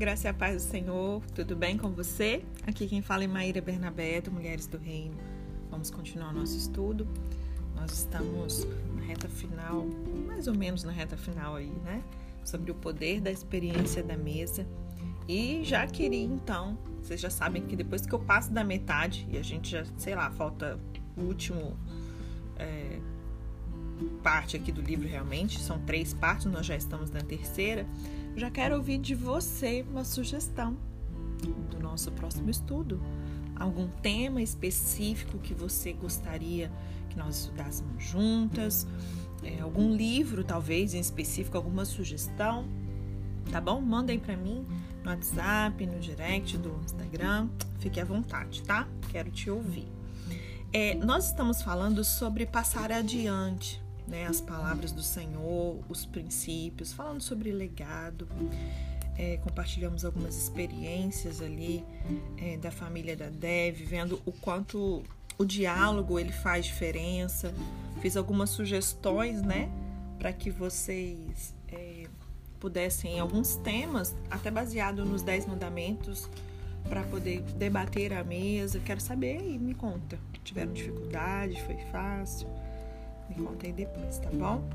graça e a paz do Senhor, tudo bem com você? Aqui quem fala é Maíra Bernabé, do Mulheres do Reino. Vamos continuar nosso estudo. Nós estamos na reta final, mais ou menos na reta final aí, né? Sobre o poder da experiência da mesa. E já queria então, vocês já sabem que depois que eu passo da metade, e a gente já, sei lá, falta o último. É, parte aqui do livro realmente, são três partes, nós já estamos na terceira. Já quero ouvir de você uma sugestão do nosso próximo estudo. Algum tema específico que você gostaria que nós estudássemos juntas? É, algum livro, talvez, em específico, alguma sugestão? Tá bom? Mandem para mim no WhatsApp, no direct do Instagram. Fique à vontade, tá? Quero te ouvir. É, nós estamos falando sobre passar adiante, né, as palavras do Senhor, os princípios, falando sobre legado. É, compartilhamos algumas experiências ali é, da família da Dev, vendo o quanto o diálogo ele faz diferença. Fiz algumas sugestões, né, para que vocês é, pudessem alguns temas, até baseado nos dez mandamentos, para poder debater à mesa. Quero saber e me conta. Tiveram dificuldade? Foi fácil? Me conta aí depois, tá bom?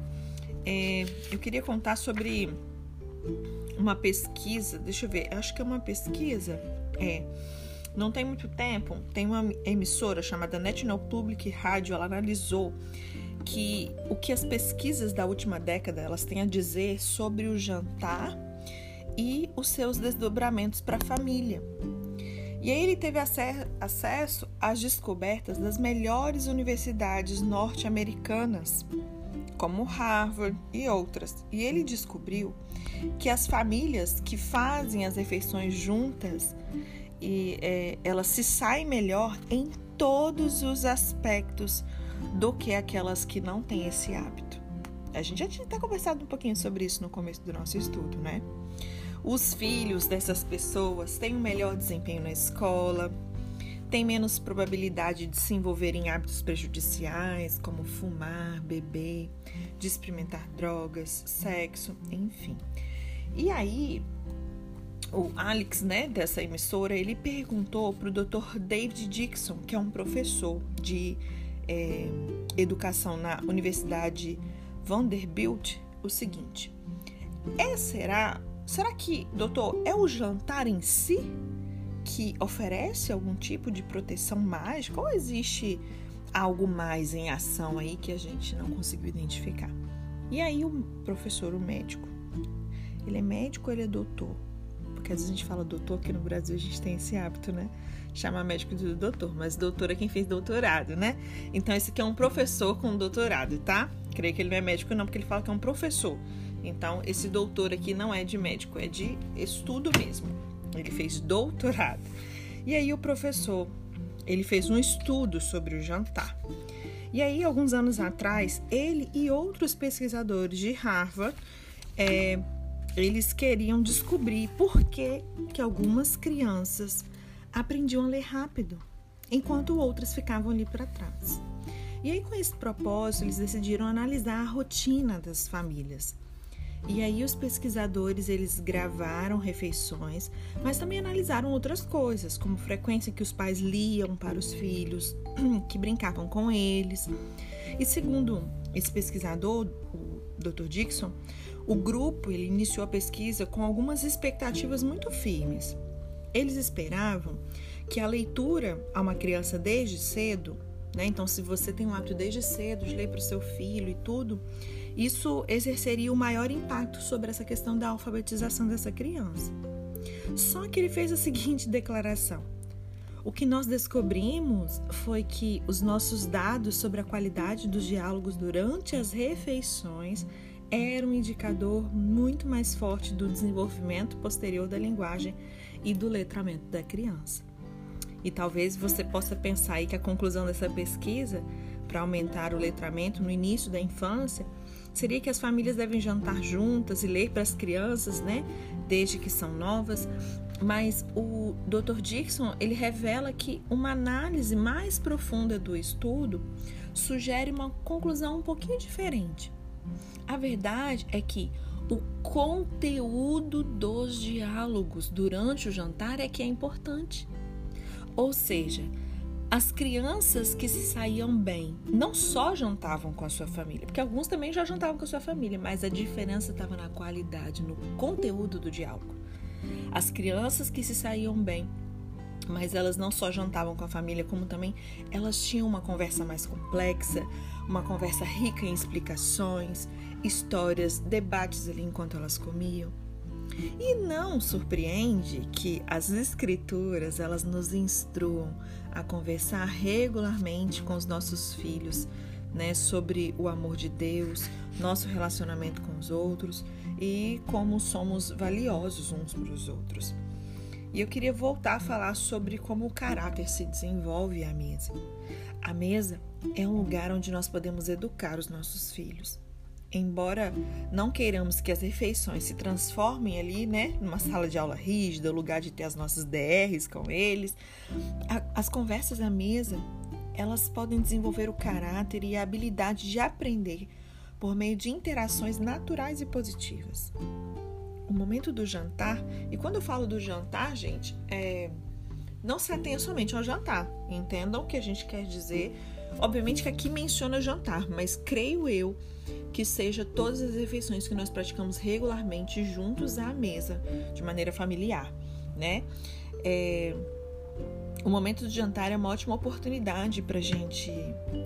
É, eu queria contar sobre uma pesquisa. Deixa eu ver, acho que é uma pesquisa. É. Não tem muito tempo, tem uma emissora chamada National Public Radio, ela analisou que o que as pesquisas da última década elas têm a dizer sobre o jantar e os seus desdobramentos para a família. E aí ele teve acesso às descobertas das melhores universidades norte-americanas, como Harvard e outras. E ele descobriu que as famílias que fazem as refeições juntas e é, elas se saem melhor em todos os aspectos do que aquelas que não têm esse hábito. A gente já tinha até conversado um pouquinho sobre isso no começo do nosso estudo, né? Os filhos dessas pessoas têm um melhor desempenho na escola, têm menos probabilidade de se envolver em hábitos prejudiciais, como fumar, beber, de experimentar drogas, sexo, enfim. E aí, o Alex, né, dessa emissora, ele perguntou para o Dr. David Dixon, que é um professor de é, educação na Universidade Vanderbilt, o seguinte: é, será Será que, doutor, é o jantar em si que oferece algum tipo de proteção mágica ou existe algo mais em ação aí que a gente não conseguiu identificar? E aí o professor, o médico, ele é médico ele é doutor? Porque às vezes a gente fala doutor, aqui no Brasil a gente tem esse hábito, né? Chamar médico de doutor, mas doutor é quem fez doutorado, né? Então esse aqui é um professor com doutorado, tá? Creio que ele não é médico não, porque ele fala que é um professor. Então, esse doutor aqui não é de médico, é de estudo mesmo. Ele fez doutorado. E aí o professor, ele fez um estudo sobre o jantar. E aí, alguns anos atrás, ele e outros pesquisadores de Harvard, é, eles queriam descobrir por que, que algumas crianças aprendiam a ler rápido, enquanto outras ficavam ali para trás. E aí, com esse propósito, eles decidiram analisar a rotina das famílias. E aí os pesquisadores eles gravaram refeições, mas também analisaram outras coisas, como frequência que os pais liam para os filhos, que brincavam com eles. E segundo esse pesquisador, o Dr. Dixon, o grupo ele iniciou a pesquisa com algumas expectativas muito firmes. Eles esperavam que a leitura a uma criança desde cedo, né? Então, se você tem um hábito desde cedo de ler para o seu filho e tudo, isso exerceria o maior impacto sobre essa questão da alfabetização dessa criança. Só que ele fez a seguinte declaração: o que nós descobrimos foi que os nossos dados sobre a qualidade dos diálogos durante as refeições eram um indicador muito mais forte do desenvolvimento posterior da linguagem e do letramento da criança. E talvez você possa pensar aí que a conclusão dessa pesquisa para aumentar o letramento no início da infância seria que as famílias devem jantar juntas e ler para as crianças, né, desde que são novas. Mas o Dr. Dixon ele revela que uma análise mais profunda do estudo sugere uma conclusão um pouquinho diferente. A verdade é que o conteúdo dos diálogos durante o jantar é que é importante. Ou seja, as crianças que se saíam bem não só jantavam com a sua família, porque alguns também já jantavam com a sua família, mas a diferença estava na qualidade, no conteúdo do diálogo. As crianças que se saíam bem, mas elas não só jantavam com a família, como também elas tinham uma conversa mais complexa, uma conversa rica em explicações, histórias, debates ali enquanto elas comiam. E não surpreende que as escrituras elas nos instruam a conversar regularmente com os nossos filhos, né, sobre o amor de Deus, nosso relacionamento com os outros e como somos valiosos uns para os outros. E eu queria voltar a falar sobre como o caráter se desenvolve à mesa. A mesa é um lugar onde nós podemos educar os nossos filhos. Embora não queiramos que as refeições se transformem ali, né, numa sala de aula rígida, lugar de ter as nossas DRs com eles, a, as conversas à mesa, elas podem desenvolver o caráter e a habilidade de aprender por meio de interações naturais e positivas. O momento do jantar, e quando eu falo do jantar, gente, é, não se atenha somente ao jantar. Entendam o que a gente quer dizer. Obviamente que aqui menciona jantar, mas creio eu que seja todas as refeições que nós praticamos regularmente juntos à mesa, de maneira familiar, né? É, o momento do jantar é uma ótima oportunidade para a gente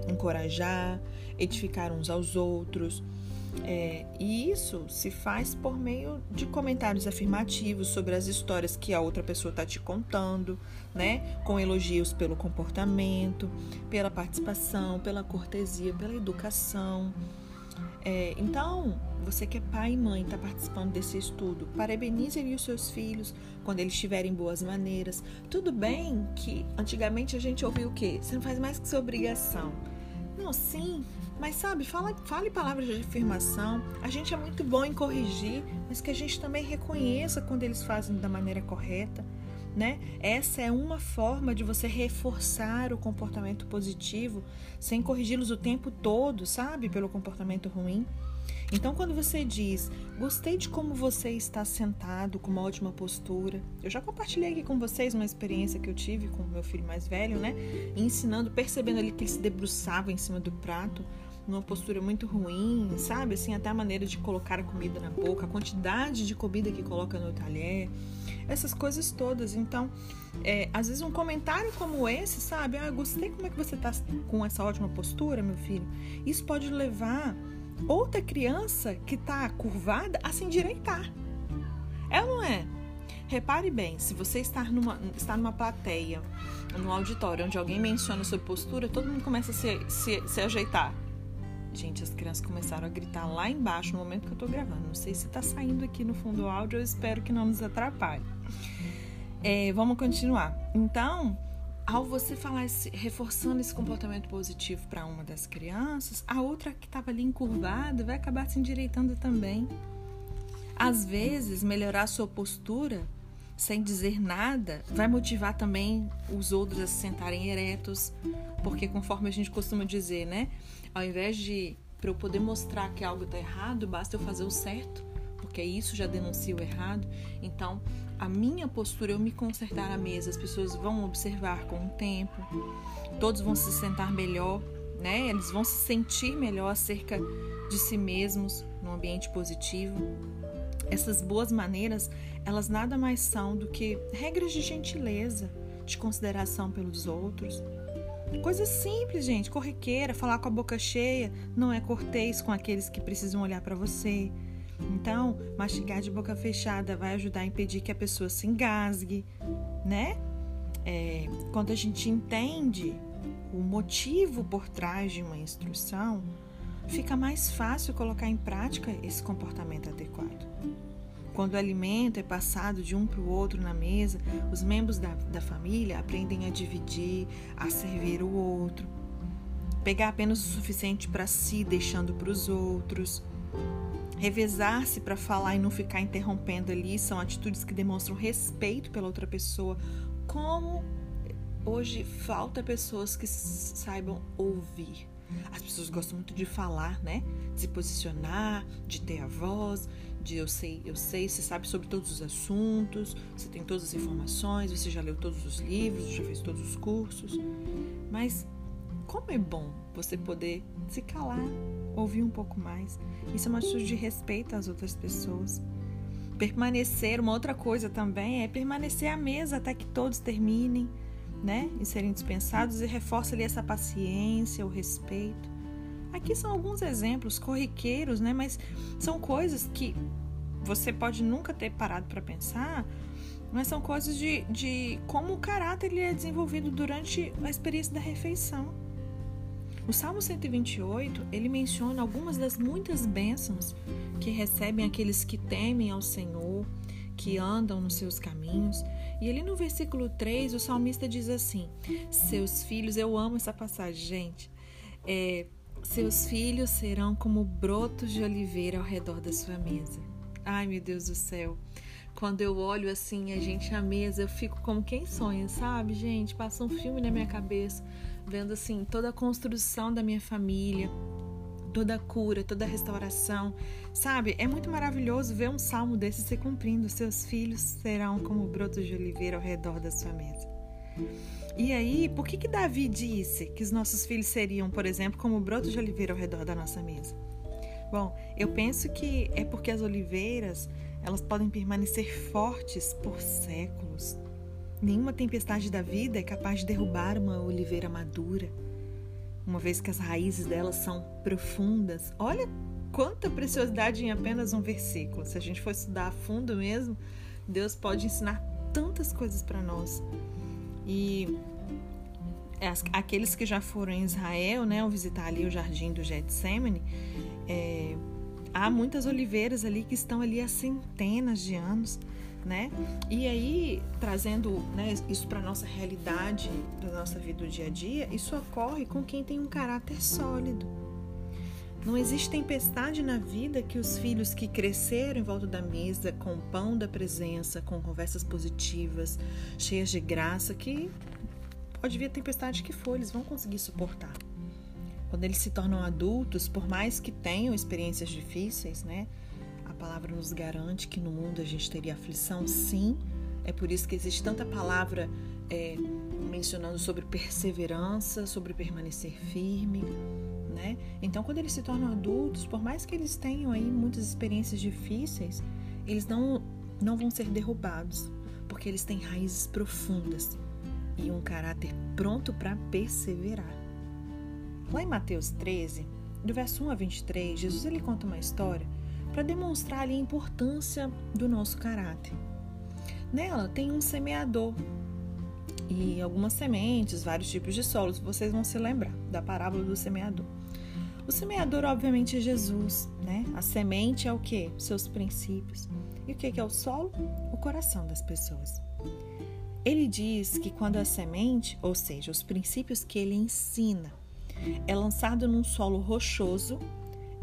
encorajar, edificar uns aos outros. É, e isso se faz por meio de comentários afirmativos sobre as histórias que a outra pessoa está te contando, né? Com elogios pelo comportamento, pela participação, pela cortesia, pela educação. É, então, você que é pai e mãe está participando desse estudo, parabenize os seus filhos quando eles tiverem boas maneiras. Tudo bem que antigamente a gente ouvia o quê? Você não faz mais que sua obrigação. Não, sim, mas sabe, fala, fale palavras de afirmação. A gente é muito bom em corrigir, mas que a gente também reconheça quando eles fazem da maneira correta né? Essa é uma forma de você reforçar o comportamento positivo sem corrigi-los o tempo todo, sabe? Pelo comportamento ruim. Então, quando você diz, gostei de como você está sentado, com uma ótima postura. Eu já compartilhei aqui com vocês uma experiência que eu tive com meu filho mais velho, né? Ensinando, percebendo ali que ele se debruçava em cima do prato numa postura muito ruim, sabe? Assim, até a maneira de colocar a comida na boca, a quantidade de comida que coloca no talher, essas coisas todas. Então, é, às vezes um comentário como esse, sabe? Ah, gostei como é que você tá com essa ótima postura, meu filho. Isso pode levar outra criança que tá curvada a se endireitar. É ou não é? Repare bem, se você está numa, está numa plateia, num auditório, onde alguém menciona sua postura, todo mundo começa a se, se, se ajeitar. Gente, as crianças começaram a gritar lá embaixo no momento que eu tô gravando. Não sei se tá saindo aqui no fundo do áudio, eu espero que não nos atrapalhe. É, vamos continuar. Então, ao você falar esse, reforçando esse comportamento positivo para uma das crianças, a outra que estava ali encurvada vai acabar se endireitando também. Às vezes, melhorar sua postura sem dizer nada vai motivar também os outros a se sentarem eretos, porque conforme a gente costuma dizer, né? Ao invés de para eu poder mostrar que algo está errado, basta eu fazer o certo, porque isso já denuncia o errado. Então, a minha postura, eu me consertar à mesa, as pessoas vão observar com o tempo, todos vão se sentar melhor, né? Eles vão se sentir melhor acerca de si mesmos, num ambiente positivo. Essas boas maneiras, elas nada mais são do que regras de gentileza, de consideração pelos outros, Coisa simples, gente, corriqueira, falar com a boca cheia, não é cortês com aqueles que precisam olhar para você. Então, mastigar de boca fechada vai ajudar a impedir que a pessoa se engasgue, né? É, quando a gente entende o motivo por trás de uma instrução, fica mais fácil colocar em prática esse comportamento adequado. Quando o alimento é passado de um para o outro na mesa, os membros da, da família aprendem a dividir, a servir o outro, pegar apenas o suficiente para si, deixando para os outros. Revezar-se para falar e não ficar interrompendo ali são atitudes que demonstram respeito pela outra pessoa. Como hoje falta pessoas que saibam ouvir. As pessoas gostam muito de falar, né? De se posicionar, de ter a voz, de eu sei, eu sei, você sabe sobre todos os assuntos, você tem todas as informações, você já leu todos os livros, já fez todos os cursos. Mas como é bom você poder se calar, ouvir um pouco mais. Isso é uma atitude de respeito às outras pessoas. Permanecer, uma outra coisa também é permanecer à mesa até que todos terminem, né? E serem dispensados e reforça ali essa paciência, o respeito. Aqui são alguns exemplos corriqueiros, né? Mas são coisas que você pode nunca ter parado para pensar, mas são coisas de, de como o caráter ele é desenvolvido durante a experiência da refeição. O Salmo 128, ele menciona algumas das muitas bênçãos que recebem aqueles que temem ao Senhor, que andam nos seus caminhos. E ali no versículo 3, o salmista diz assim: Seus filhos, eu amo essa passagem, gente. É, seus filhos serão como brotos de oliveira ao redor da sua mesa. Ai, meu Deus do céu. Quando eu olho assim a gente à mesa, eu fico como quem sonha, sabe, gente? Passa um filme na minha cabeça vendo assim toda a construção da minha família, toda a cura, toda a restauração. Sabe? É muito maravilhoso ver um salmo desse se cumprindo. Seus filhos serão como brotos de oliveira ao redor da sua mesa. E aí, por que que Davi disse que os nossos filhos seriam, por exemplo, como brotos de oliveira ao redor da nossa mesa? Bom, eu penso que é porque as oliveiras, elas podem permanecer fortes por séculos. Nenhuma tempestade da vida é capaz de derrubar uma oliveira madura, uma vez que as raízes delas são profundas. Olha quanta preciosidade em apenas um versículo. Se a gente for estudar a fundo mesmo, Deus pode ensinar tantas coisas para nós. E aqueles que já foram em Israel, né, ou visitar ali o jardim do Getsemane, é, há muitas oliveiras ali que estão ali há centenas de anos né? E aí, trazendo né, isso para nossa realidade, da nossa vida do dia a dia, isso ocorre com quem tem um caráter sólido. Não existe tempestade na vida que os filhos que cresceram em volta da mesa, com o pão da presença, com conversas positivas, cheias de graça, que pode vir a tempestade que for, eles vão conseguir suportar. Quando eles se tornam adultos, por mais que tenham experiências difíceis, né? Palavra nos garante que no mundo a gente teria aflição, sim. É por isso que existe tanta palavra é, mencionando sobre perseverança, sobre permanecer firme, né? Então, quando eles se tornam adultos, por mais que eles tenham aí muitas experiências difíceis, eles não, não vão ser derrubados, porque eles têm raízes profundas e um caráter pronto para perseverar. Lá em Mateus 13, do verso 1 a 23, Jesus ele conta uma história para demonstrar ali a importância do nosso caráter. Nela tem um semeador e algumas sementes, vários tipos de solos. Vocês vão se lembrar da parábola do semeador. O semeador, obviamente, é Jesus, né? A semente é o que? Seus princípios. E o que é o solo? O coração das pessoas. Ele diz que quando a semente, ou seja, os princípios que ele ensina, é lançado num solo rochoso,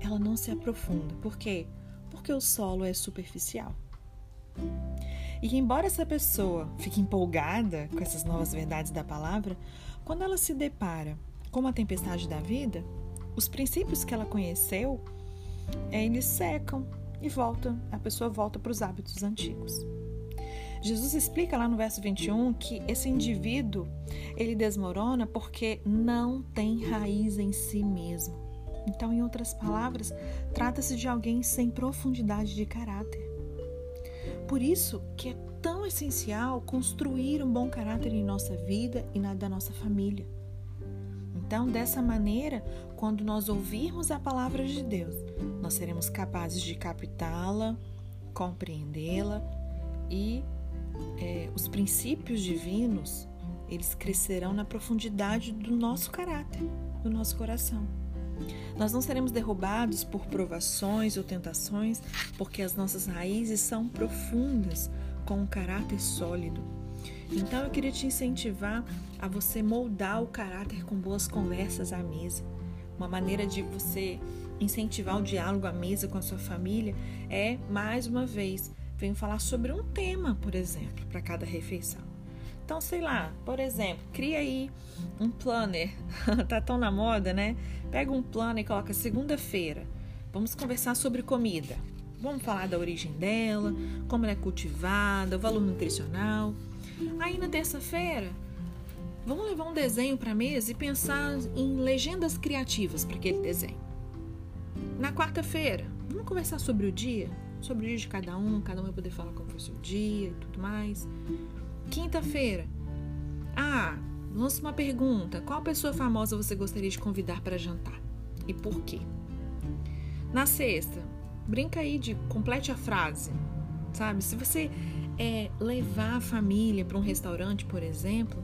ela não se aprofunda. Por quê? Porque o solo é superficial. E embora essa pessoa fique empolgada com essas novas verdades da palavra, quando ela se depara com uma tempestade da vida, os princípios que ela conheceu, eles secam e voltam, a pessoa volta para os hábitos antigos. Jesus explica lá no verso 21 que esse indivíduo, ele desmorona porque não tem raiz em si mesmo. Então, em outras palavras, trata-se de alguém sem profundidade de caráter. Por isso que é tão essencial construir um bom caráter em nossa vida e na da nossa família. Então, dessa maneira, quando nós ouvirmos a palavra de Deus, nós seremos capazes de captá-la, compreendê-la e é, os princípios divinos eles crescerão na profundidade do nosso caráter, do nosso coração. Nós não seremos derrubados por provações ou tentações, porque as nossas raízes são profundas, com um caráter sólido. Então eu queria te incentivar a você moldar o caráter com boas conversas à mesa. Uma maneira de você incentivar o diálogo à mesa com a sua família é, mais uma vez, venho falar sobre um tema, por exemplo, para cada refeição. Então, sei lá, por exemplo, cria aí um planner. tá tão na moda, né? Pega um planner e coloca segunda-feira. Vamos conversar sobre comida. Vamos falar da origem dela, como ela é cultivada, o valor nutricional. Aí na terça-feira, vamos levar um desenho para a mesa e pensar em legendas criativas para aquele desenho. Na quarta-feira, vamos conversar sobre o dia, sobre o dia de cada um, cada um vai poder falar como foi o seu dia e tudo mais. Quinta-feira, ah, lança uma pergunta: qual pessoa famosa você gostaria de convidar para jantar e por quê? Na sexta, brinca aí de complete a frase, sabe? Se você é, levar a família para um restaurante, por exemplo,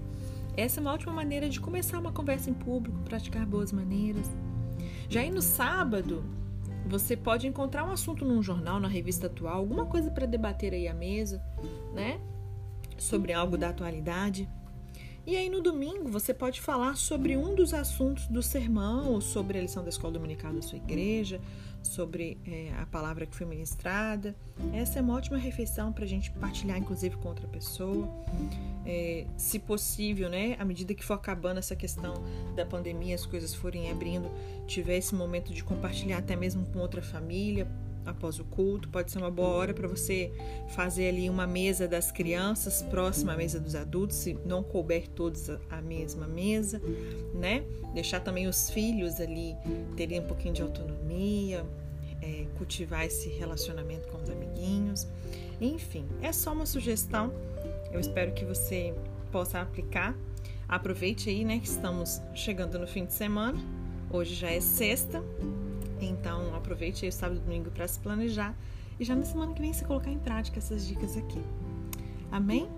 essa é uma ótima maneira de começar uma conversa em público, praticar boas maneiras. Já aí no sábado, você pode encontrar um assunto num jornal, na revista atual, alguma coisa para debater aí à mesa, né? Sobre algo da atualidade. E aí no domingo você pode falar sobre um dos assuntos do sermão, sobre a lição da escola dominical da sua igreja, sobre é, a palavra que foi ministrada. Essa é uma ótima refeição para a gente partilhar, inclusive, com outra pessoa. É, se possível, né, à medida que for acabando essa questão da pandemia, as coisas forem abrindo, tiver esse momento de compartilhar até mesmo com outra família, após o culto. Pode ser uma boa hora para você fazer ali uma mesa das crianças próxima à mesa dos adultos, se não couber todos a mesma mesa, né? Deixar também os filhos ali terem um pouquinho de autonomia, é, cultivar esse relacionamento com os amiguinhos. Enfim, é só uma sugestão. Eu espero que você possa aplicar. Aproveite aí, né, que estamos chegando no fim de semana. Hoje já é sexta, então, aproveite o sábado e domingo para se planejar e já na semana que vem se colocar em prática essas dicas aqui. Amém?